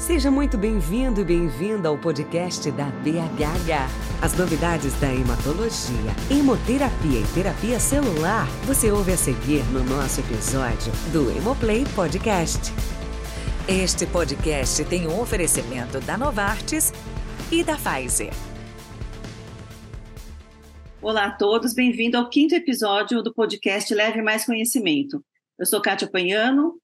Seja muito bem-vindo e bem-vinda ao podcast da BHH. As novidades da hematologia, hemoterapia e terapia celular você ouve a seguir no nosso episódio do Hemoplay Podcast. Este podcast tem um oferecimento da Novartis e da Pfizer. Olá a todos, bem-vindo ao quinto episódio do podcast Leve Mais Conhecimento. Eu sou Kátia Panhano,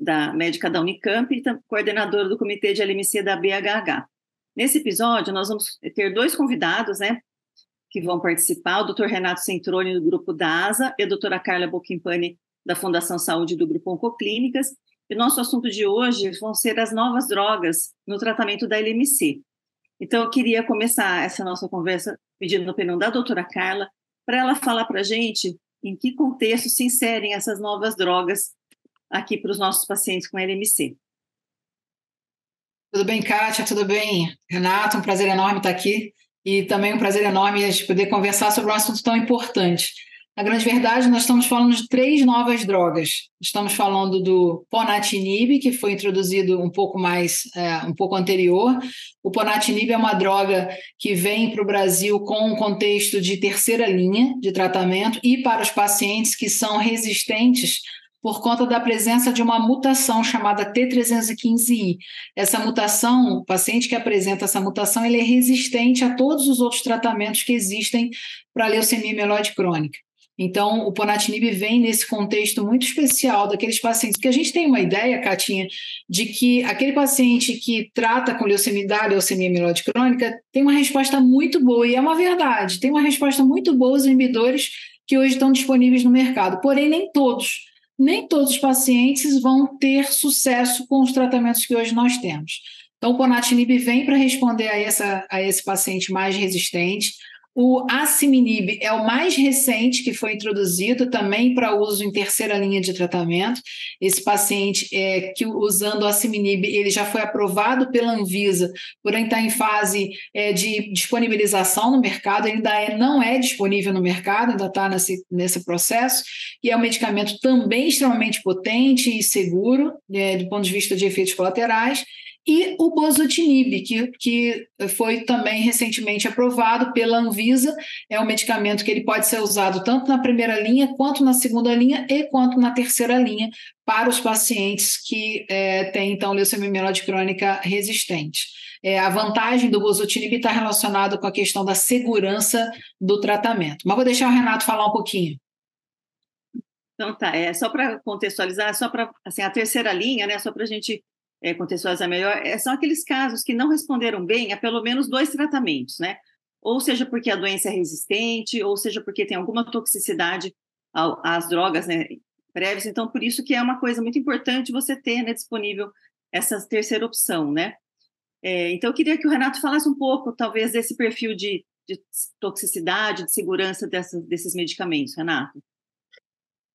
da médica da Unicamp e coordenadora do Comitê de LMC da BHH. Nesse episódio, nós vamos ter dois convidados, né, que vão participar, o Dr. Renato Centrone, do Grupo DASA, e a doutora Carla Bocchimpani, da Fundação Saúde do Grupo Oncoclínicas. E nosso assunto de hoje vão ser as novas drogas no tratamento da LMC. Então, eu queria começar essa nossa conversa pedindo a opinião da doutora Carla, para ela falar para a gente em que contexto se inserem essas novas drogas aqui para os nossos pacientes com LMC. Tudo bem, Kátia? Tudo bem, Renato? Um prazer enorme estar aqui e também um prazer enorme de poder conversar sobre um assunto tão importante. Na grande verdade, nós estamos falando de três novas drogas. Estamos falando do ponatinib, que foi introduzido um pouco mais, é, um pouco anterior. O ponatinib é uma droga que vem para o Brasil com um contexto de terceira linha de tratamento e para os pacientes que são resistentes por conta da presença de uma mutação chamada T315I. Essa mutação, o paciente que apresenta essa mutação, ele é resistente a todos os outros tratamentos que existem para leucemia mieloide crônica. Então, o ponatinib vem nesse contexto muito especial daqueles pacientes, porque a gente tem uma ideia, Catinha, de que aquele paciente que trata com leucemia, leucemia mieloide crônica tem uma resposta muito boa, e é uma verdade, tem uma resposta muito boa os inibidores que hoje estão disponíveis no mercado, porém nem todos nem todos os pacientes vão ter sucesso com os tratamentos que hoje nós temos. Então, o ponatinib vem para responder a, essa, a esse paciente mais resistente. O Aciminib é o mais recente que foi introduzido também para uso em terceira linha de tratamento. Esse paciente é, que usando o Aciminib, ele já foi aprovado pela Anvisa, porém está em fase é, de disponibilização no mercado, ainda é, não é disponível no mercado, ainda está nesse, nesse processo, e é um medicamento também extremamente potente e seguro, é, do ponto de vista de efeitos colaterais, e o bosutinib, que, que foi também recentemente aprovado pela Anvisa, é um medicamento que ele pode ser usado tanto na primeira linha, quanto na segunda linha e quanto na terceira linha para os pacientes que é, têm, então, leucemia mieloide crônica resistente. É, a vantagem do bosutinib está relacionada com a questão da segurança do tratamento. Mas vou deixar o Renato falar um pouquinho. Então tá, é só para contextualizar, só para assim a terceira linha, né? Só para a gente é, contextualizar melhor, é, são aqueles casos que não responderam bem a pelo menos dois tratamentos, né? Ou seja, porque a doença é resistente, ou seja, porque tem alguma toxicidade às drogas né, prévias. Então, por isso que é uma coisa muito importante você ter né, disponível essa terceira opção, né? É, então, eu queria que o Renato falasse um pouco, talvez, desse perfil de, de toxicidade, de segurança dessas, desses medicamentos, Renato.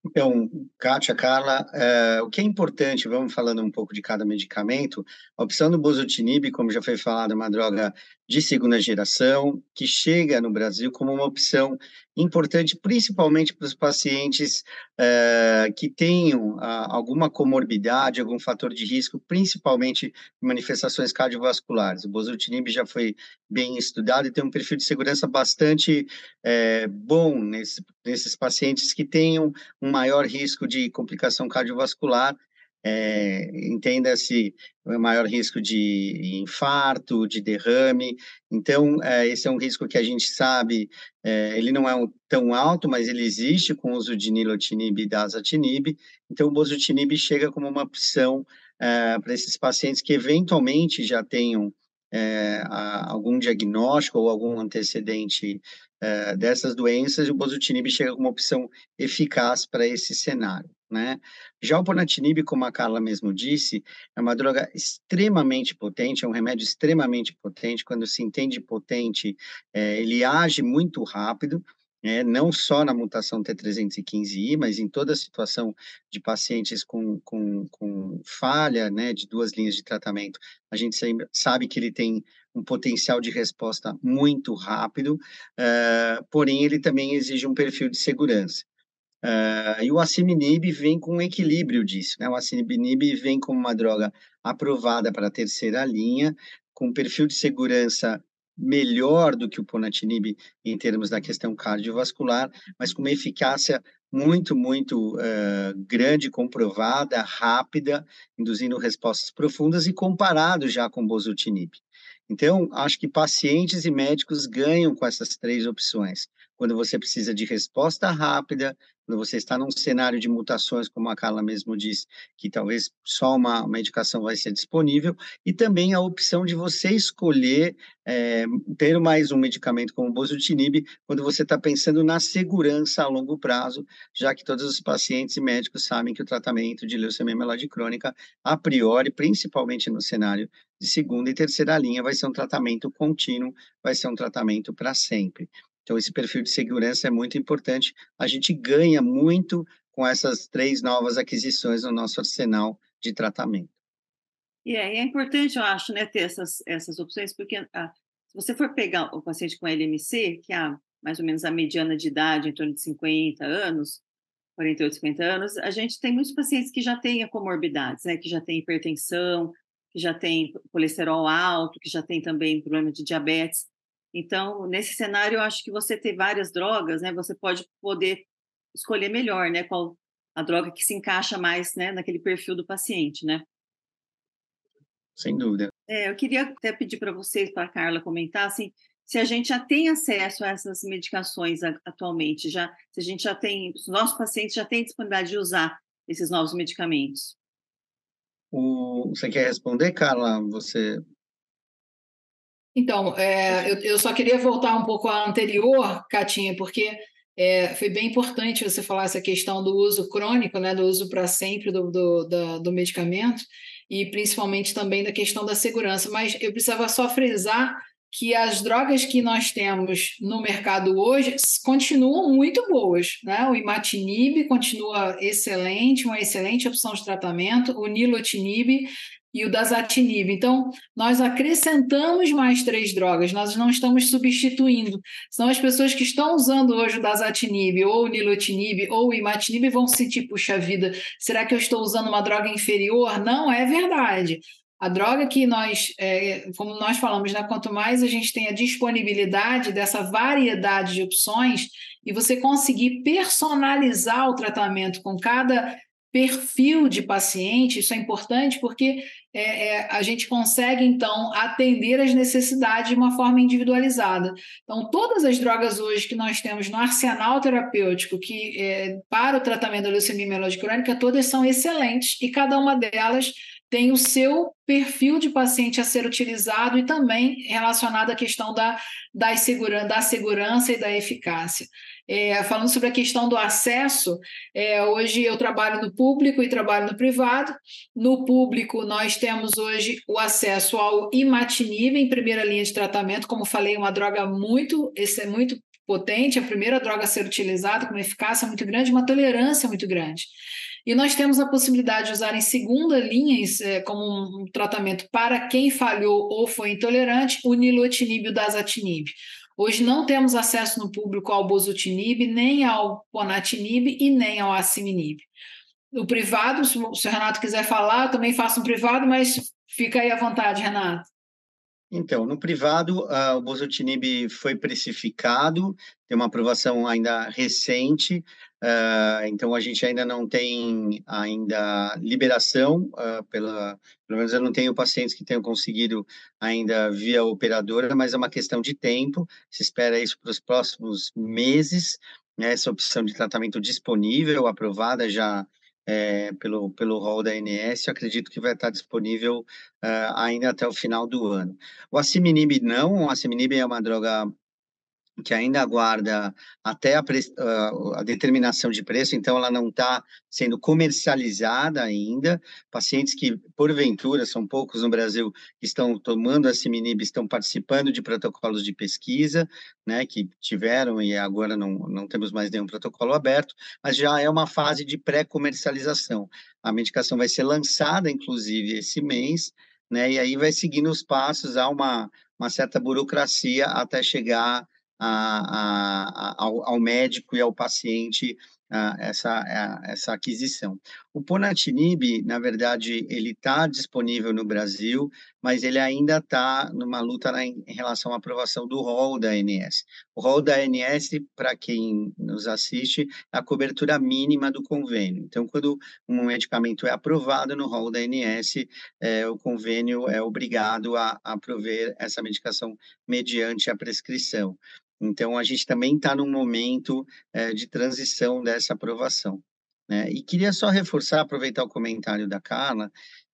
Então, Kátia, Carla, é, o que é importante, vamos falando um pouco de cada medicamento, a opção do bosutinib, como já foi falado, é uma droga de segunda geração, que chega no Brasil como uma opção importante, principalmente para os pacientes é, que tenham a, alguma comorbidade, algum fator de risco, principalmente manifestações cardiovasculares. O bosutinib já foi bem estudado e tem um perfil de segurança bastante é, bom nesse, nesses pacientes que tenham um maior risco de complicação cardiovascular é, entenda-se maior risco de infarto, de derrame. Então, é, esse é um risco que a gente sabe, é, ele não é um, tão alto, mas ele existe com o uso de nilotinib e dasatinib. Então, o bosutinib chega como uma opção é, para esses pacientes que eventualmente já tenham é, algum diagnóstico ou algum antecedente é, dessas doenças, o bosutinib chega como opção eficaz para esse cenário. Né? Já o ponatinib, como a Carla mesmo disse, é uma droga extremamente potente, é um remédio extremamente potente. Quando se entende potente, é, ele age muito rápido, é, não só na mutação T315I, mas em toda a situação de pacientes com, com, com falha né, de duas linhas de tratamento. A gente sabe que ele tem um potencial de resposta muito rápido, uh, porém ele também exige um perfil de segurança. Uh, e o aciminib vem com um equilíbrio disso, né? O aciminib vem como uma droga aprovada para a terceira linha, com perfil de segurança melhor do que o ponatinib em termos da questão cardiovascular, mas com uma eficácia muito, muito uh, grande, comprovada, rápida, induzindo respostas profundas e comparado já com bosutinib. Então, acho que pacientes e médicos ganham com essas três opções. Quando você precisa de resposta rápida, você está num cenário de mutações, como a Carla mesmo disse, que talvez só uma medicação vai ser disponível, e também a opção de você escolher é, ter mais um medicamento como o bosutinib, quando você está pensando na segurança a longo prazo, já que todos os pacientes e médicos sabem que o tratamento de leucemia mieloide crônica, a priori, principalmente no cenário de segunda e terceira linha, vai ser um tratamento contínuo, vai ser um tratamento para sempre. Então, esse perfil de segurança é muito importante. A gente ganha muito com essas três novas aquisições no nosso arsenal de tratamento. E é, é importante, eu acho, né, ter essas, essas opções, porque ah, se você for pegar o paciente com LMC, que é mais ou menos a mediana de idade, em torno de 50 anos, 48, 50 anos, a gente tem muitos pacientes que já têm comorbidades, né, que já têm hipertensão, que já têm colesterol alto, que já têm também problema de diabetes. Então, nesse cenário, eu acho que você ter várias drogas, né, você pode poder escolher melhor, né, qual a droga que se encaixa mais, né, naquele perfil do paciente, né? Sem dúvida. É, eu queria até pedir para vocês, para a Carla comentar, assim, se a gente já tem acesso a essas medicações atualmente, já, se a gente já tem, os nossos pacientes já têm disponibilidade de usar esses novos medicamentos. O, você quer responder, Carla? Você então, é, eu, eu, só queria voltar um pouco à anterior, Catinha, porque é, foi bem importante você falar essa questão do uso crônico, né, do uso para sempre do, do, do, do medicamento, e principalmente também da questão da segurança. Mas eu precisava só frisar que as drogas que nós temos no mercado hoje continuam muito boas, né? O imatinib continua excelente, uma excelente opção de tratamento, o nilotinib e o dasatinib. Então, nós acrescentamos mais três drogas, nós não estamos substituindo. São as pessoas que estão usando hoje o dasatinib, ou o nilotinib, ou o imatinib vão sentir, puxa vida, será que eu estou usando uma droga inferior? Não é verdade. A droga que nós, é, como nós falamos, né, quanto mais a gente tem a disponibilidade dessa variedade de opções e você conseguir personalizar o tratamento com cada perfil de paciente, isso é importante porque é, é, a gente consegue, então, atender as necessidades de uma forma individualizada. Então, todas as drogas hoje que nós temos no arsenal terapêutico que é, para o tratamento da leucemia mieloide crônica, todas são excelentes e cada uma delas tem o seu perfil de paciente a ser utilizado e também relacionado à questão da, da, segura, da segurança e da eficácia. É, falando sobre a questão do acesso, é, hoje eu trabalho no público e trabalho no privado. No público, nós temos hoje o acesso ao imatinib em primeira linha de tratamento, como falei, uma droga muito, esse é muito potente, a primeira droga a ser utilizada, com uma eficácia muito grande, uma tolerância muito grande. E nós temos a possibilidade de usar em segunda linha, é, como um tratamento para quem falhou ou foi intolerante, o nilotinib e o dasatinib. Hoje não temos acesso no público ao bosutinib, nem ao ponatinib e nem ao aciminib. O privado, se o Renato quiser falar, também faço um privado, mas fica aí à vontade, Renato. Então, no privado, uh, o bosutinib foi precificado, tem uma aprovação ainda recente, uh, então a gente ainda não tem ainda liberação, uh, pela, pelo menos eu não tenho pacientes que tenham conseguido ainda via operadora, mas é uma questão de tempo, se espera isso para os próximos meses, né, essa opção de tratamento disponível, aprovada já é, pelo, pelo rol da ANS, acredito que vai estar disponível uh, ainda até o final do ano. O Aciminib não, o Aciminib é uma droga que ainda aguarda até a, a, determinação de preço, então ela não está sendo comercializada ainda. Pacientes que, porventura, são poucos no Brasil, que estão tomando a Siminib, estão participando de protocolos de pesquisa, né, que tiveram e agora não, não temos mais nenhum protocolo aberto, mas já é uma fase de pré-comercialização. A medicação vai ser lançada, inclusive, esse mês, né, e aí vai seguindo os passos, há uma, uma certa burocracia até chegar a, a, ao, ao, médico e ao paciente essa, essa aquisição. O Ponatinib, na verdade, ele está disponível no Brasil, mas ele ainda está numa luta na, em relação à aprovação do rol da ANS. O rol da ANS, para quem nos assiste, é a cobertura mínima do convênio. Então, quando um medicamento é aprovado no rol da ANS, é, o convênio é obrigado a, a prover essa medicação mediante a prescrição. Então, a gente também está num momento é, de transição dessa aprovação. Né? E queria só reforçar, aproveitar o comentário da Carla,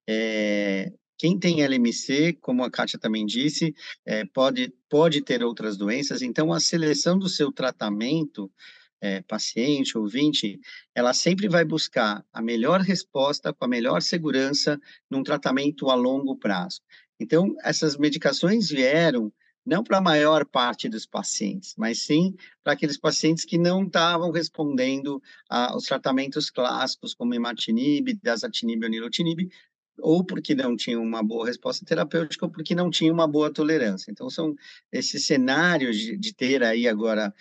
é, quem tem LMC, como a Kátia também disse, é, pode, pode ter outras doenças, então a seleção do seu tratamento, é, paciente, ouvinte, ela sempre vai buscar a melhor resposta com a melhor segurança num tratamento a longo prazo. Então, essas medicações vieram não para a maior parte dos pacientes, mas sim para aqueles pacientes que não estavam respondendo aos tratamentos clássicos, como imatinib, dasatinib ou nilotinib, ou porque não tinham uma boa resposta terapêutica, ou porque não tinham uma boa tolerância. Então, são esses cenários de, de ter aí agora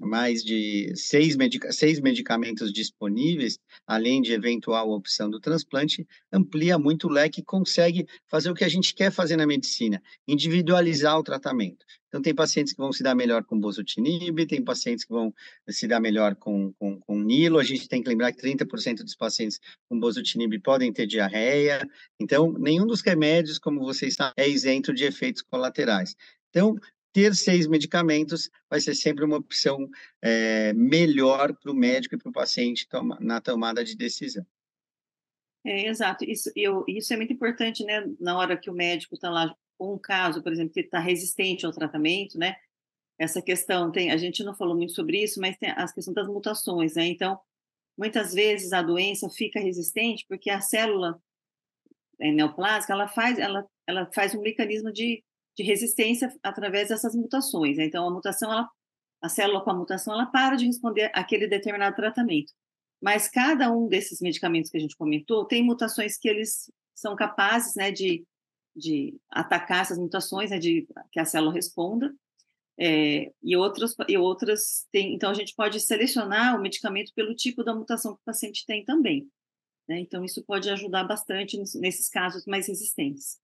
mais de seis, medica seis medicamentos disponíveis, além de eventual opção do transplante, amplia muito o leque e consegue fazer o que a gente quer fazer na medicina, individualizar o tratamento. Então, tem pacientes que vão se dar melhor com bosutinib, tem pacientes que vão se dar melhor com, com, com nilo. A gente tem que lembrar que 30% dos pacientes com bosutinib podem ter diarreia. Então, nenhum dos remédios, como vocês sabem, é isento de efeitos colaterais. Então, ter seis medicamentos vai ser sempre uma opção é, melhor para o médico e para o paciente toma, na tomada de decisão. É, exato. Isso, eu, isso é muito importante, né? Na hora que o médico está lá com um caso, por exemplo, que está resistente ao tratamento, né? Essa questão tem, a gente não falou muito sobre isso, mas tem a questão das mutações, né? Então, muitas vezes a doença fica resistente porque a célula é, neoplásica, ela faz, ela, ela faz um mecanismo de de resistência através dessas mutações. Né? Então, a mutação, ela, a célula com a mutação, ela para de responder aquele determinado tratamento. Mas cada um desses medicamentos que a gente comentou tem mutações que eles são capazes né, de, de atacar essas mutações, né, de que a célula responda. É, e outras e outras tem, então a gente pode selecionar o medicamento pelo tipo da mutação que o paciente tem também. Né? Então isso pode ajudar bastante nesses casos mais resistentes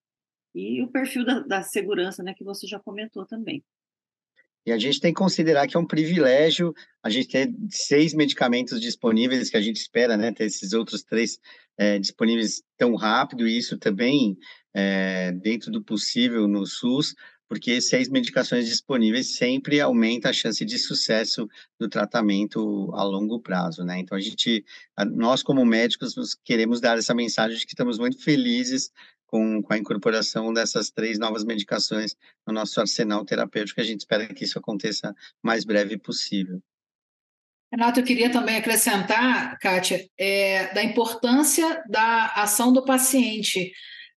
e o perfil da, da segurança, né, que você já comentou também. E a gente tem que considerar que é um privilégio a gente ter seis medicamentos disponíveis, que a gente espera, né, ter esses outros três é, disponíveis tão rápido, e isso também é, dentro do possível no SUS, porque seis medicações disponíveis sempre aumenta a chance de sucesso do tratamento a longo prazo, né? Então a gente, nós como médicos, queremos dar essa mensagem de que estamos muito felizes com, com a incorporação dessas três novas medicações no nosso arsenal terapêutico. A gente espera que isso aconteça o mais breve possível. Renato, eu queria também acrescentar, Kátia, é, da importância da ação do paciente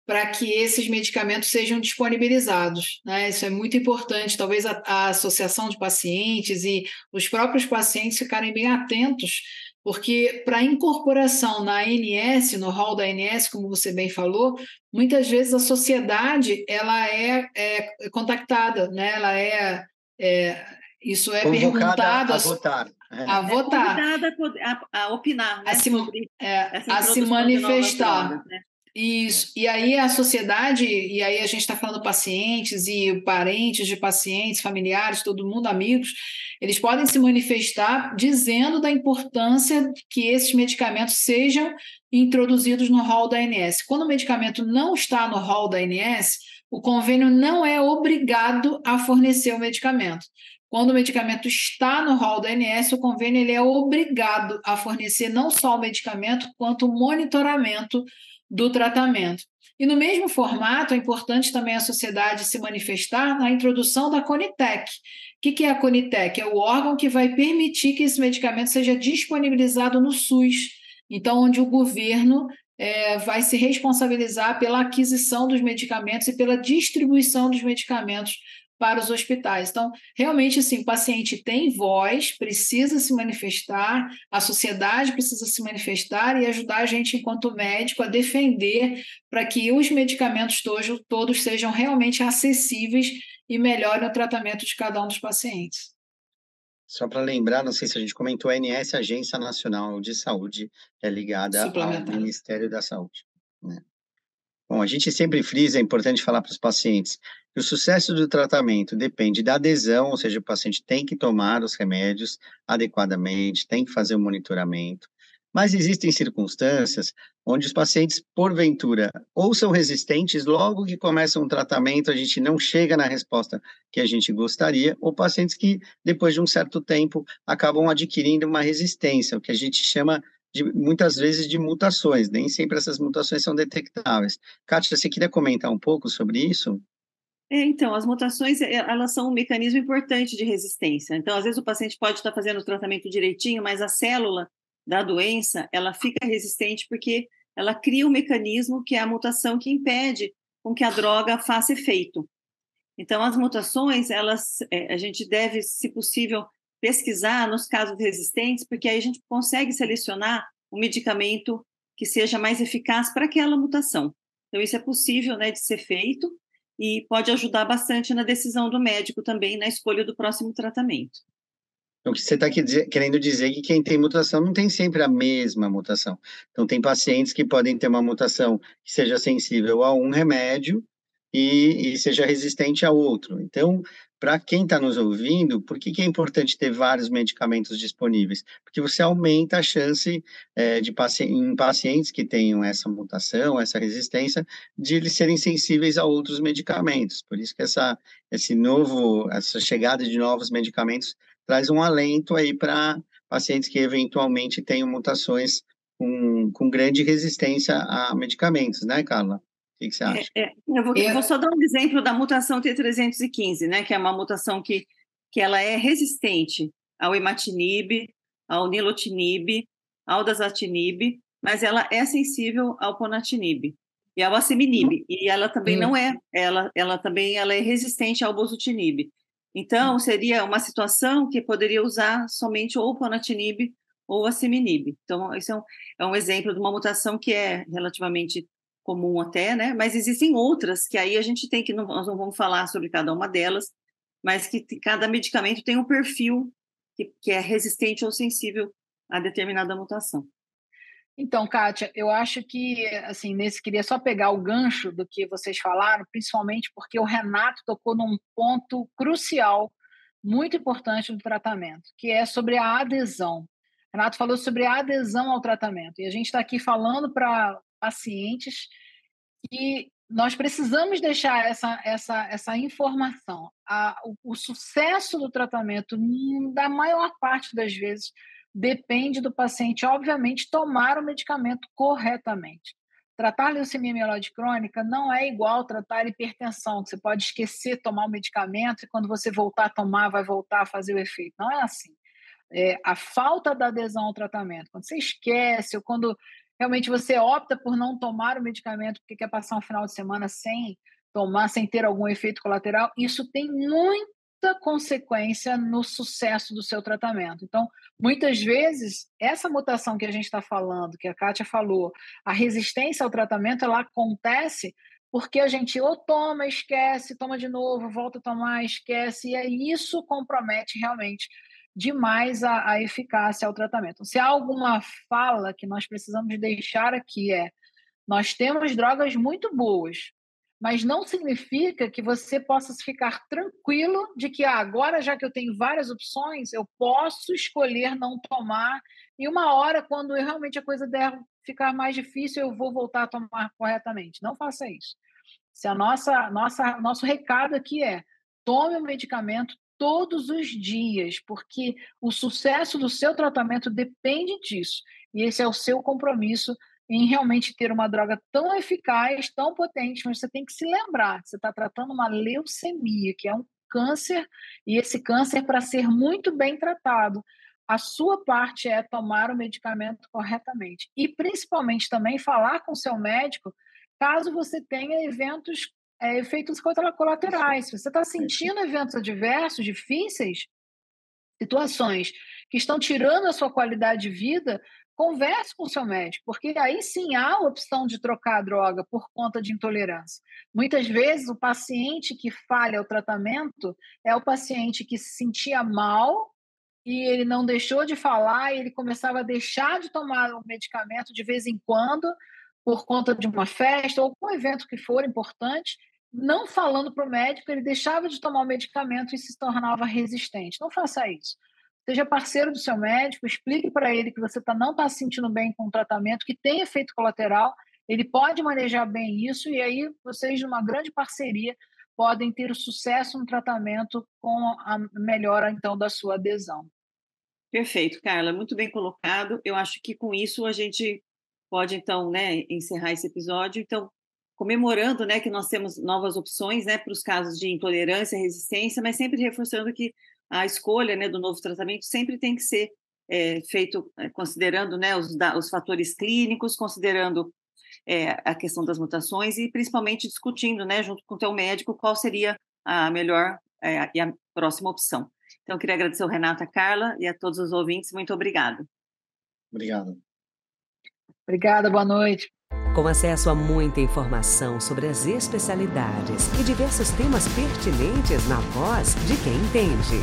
para que esses medicamentos sejam disponibilizados. Né? Isso é muito importante. Talvez a, a associação de pacientes e os próprios pacientes ficarem bem atentos porque para incorporação na ANS, no hall da ANS, como você bem falou, muitas vezes a sociedade ela é, é contactada, né? ela é, é isso é perguntado a, votar. É. A votar. É a, a, opinar, né? a se, é, a se manifestar. Drogas, né? Isso. E aí a sociedade, e aí a gente está falando pacientes e parentes de pacientes, familiares, todo mundo, amigos, eles podem se manifestar dizendo da importância que esses medicamentos sejam introduzidos no rol da ANS. Quando o medicamento não está no rol da ANS, o convênio não é obrigado a fornecer o medicamento. Quando o medicamento está no rol da ANS, o convênio ele é obrigado a fornecer não só o medicamento, quanto o monitoramento do tratamento. E no mesmo formato, é importante também a sociedade se manifestar na introdução da Conitec. O que é a Conitec? É o órgão que vai permitir que esse medicamento seja disponibilizado no SUS. Então, onde o governo é, vai se responsabilizar pela aquisição dos medicamentos e pela distribuição dos medicamentos para os hospitais. Então, realmente, assim, o paciente tem voz, precisa se manifestar, a sociedade precisa se manifestar e ajudar a gente, enquanto médico, a defender para que os medicamentos todos, todos sejam realmente acessíveis e melhorem o tratamento de cada um dos pacientes. Só para lembrar, não sei se a gente comentou, a ANS, Agência Nacional de Saúde, é ligada ao Ministério da Saúde. Né? Bom, a gente sempre frisa, é importante falar para os pacientes, que o sucesso do tratamento depende da adesão, ou seja, o paciente tem que tomar os remédios adequadamente, tem que fazer o monitoramento. Mas existem circunstâncias onde os pacientes, porventura, ou são resistentes, logo que começam um tratamento, a gente não chega na resposta que a gente gostaria, ou pacientes que, depois de um certo tempo, acabam adquirindo uma resistência, o que a gente chama de, muitas vezes de mutações, nem sempre essas mutações são detectáveis. Kátia, você queria comentar um pouco sobre isso? É, então, as mutações, é, elas são um mecanismo importante de resistência. Então, às vezes o paciente pode estar fazendo o tratamento direitinho, mas a célula da doença, ela fica resistente porque ela cria um mecanismo que é a mutação que impede com que a droga faça efeito. Então, as mutações, elas, é, a gente deve, se possível, pesquisar nos casos resistentes, porque aí a gente consegue selecionar um medicamento que seja mais eficaz para aquela mutação. Então, isso é possível né, de ser feito, e pode ajudar bastante na decisão do médico também na escolha do próximo tratamento. Então, o que você está querendo dizer é que quem tem mutação não tem sempre a mesma mutação. Então, tem pacientes que podem ter uma mutação que seja sensível a um remédio e, e seja resistente a outro. Então, para quem está nos ouvindo, por que, que, é importante ter vários medicamentos disponíveis? Porque você aumenta a chance é, de paci em pacientes que tenham essa mutação, essa resistência, de eles serem sensíveis a outros medicamentos. Por isso que essa, esse novo, essa chegada de novos medicamentos traz um alento aí para pacientes que eventualmente tenham mutações com, com grande resistência a medicamentos, né, Carla? O que, você acha? É, é, eu, vou, eu... vou, só dar um exemplo da mutação T315, né, que é uma mutação que, que ela é resistente ao imatinib, ao nilotinib, ao dasatinib, mas ela é sensível ao ponatinib e ao asciminib, e ela também hum. não é, ela, ela também ela é resistente ao bosutinib. Então, hum. seria uma situação que poderia usar somente ou o ponatinib ou o asciminib. Então, isso é um, é um exemplo de uma mutação que é relativamente comum até, né? Mas existem outras que aí a gente tem que, não, nós não vamos falar sobre cada uma delas, mas que cada medicamento tem um perfil que, que é resistente ou sensível a determinada mutação. Então, Kátia, eu acho que, assim, nesse queria só pegar o gancho do que vocês falaram, principalmente porque o Renato tocou num ponto crucial, muito importante do tratamento, que é sobre a adesão. Renato falou sobre a adesão ao tratamento, e a gente está aqui falando para pacientes que nós precisamos deixar essa, essa, essa informação. A, o, o, sucesso do tratamento, da maior parte das vezes, depende do paciente, obviamente, tomar o medicamento corretamente. Tratar leucemia mieloide crônica não é igual tratar hipertensão, que você pode esquecer tomar o medicamento e quando você voltar a tomar, vai voltar a fazer o efeito. Não é assim. É, a falta da adesão ao tratamento, quando você esquece ou quando realmente você opta por não tomar o medicamento porque quer passar um final de semana sem tomar, sem ter algum efeito colateral, isso tem muita consequência no sucesso do seu tratamento. Então, muitas vezes, essa mutação que a gente está falando, que a Kátia falou, a resistência ao tratamento, ela acontece porque a gente ou toma, esquece, toma de novo, volta a tomar, esquece, e aí isso compromete realmente demais a, a eficácia ao tratamento. Se há alguma fala que nós precisamos deixar aqui é: nós temos drogas muito boas, mas não significa que você possa ficar tranquilo de que ah, agora, já que eu tenho várias opções, eu posso escolher não tomar, e uma hora, quando realmente a coisa der ficar mais difícil, eu vou voltar a tomar corretamente. Não faça isso. Se a nossa, nossa nosso recado aqui é tome o medicamento todos os dias, porque o sucesso do seu tratamento depende disso. E esse é o seu compromisso em realmente ter uma droga tão eficaz, tão potente, mas você tem que se lembrar, você está tratando uma leucemia, que é um câncer, e esse câncer, para ser muito bem tratado, a sua parte é tomar o medicamento corretamente. E principalmente também falar com seu médico caso você tenha eventos é, efeitos colaterais. Se você está sentindo eventos adversos, difíceis, situações que estão tirando a sua qualidade de vida, converse com o seu médico, porque aí sim há a opção de trocar a droga por conta de intolerância. Muitas vezes o paciente que falha o tratamento é o paciente que se sentia mal e ele não deixou de falar, e ele começava a deixar de tomar o medicamento de vez em quando, por conta de uma festa ou algum evento que for importante, não falando para o médico, ele deixava de tomar o medicamento e se tornava resistente. Não faça isso. Seja parceiro do seu médico, explique para ele que você tá, não está se sentindo bem com o tratamento, que tem efeito colateral, ele pode manejar bem isso, e aí vocês, numa grande parceria, podem ter sucesso no tratamento com a melhora, então, da sua adesão. Perfeito, Carla, muito bem colocado. Eu acho que com isso a gente pode, então, né, encerrar esse episódio. Então, comemorando né, que nós temos novas opções né, para os casos de intolerância e resistência, mas sempre reforçando que a escolha né, do novo tratamento sempre tem que ser é, feito é, considerando né, os, os, fatores clínicos, considerando é, a questão das mutações e principalmente discutindo, né, junto com o teu médico, qual seria a melhor é, e a próxima opção. Então, eu queria agradecer ao Renato, a Carla e a todos os ouvintes. Muito obrigada. Obrigado. Obrigada, boa noite. Com acesso a muita informação sobre as especialidades e diversos temas pertinentes na voz de quem entende.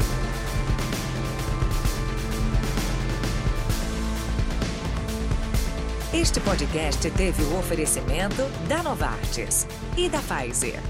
Este podcast teve o oferecimento da Novartis e da Pfizer.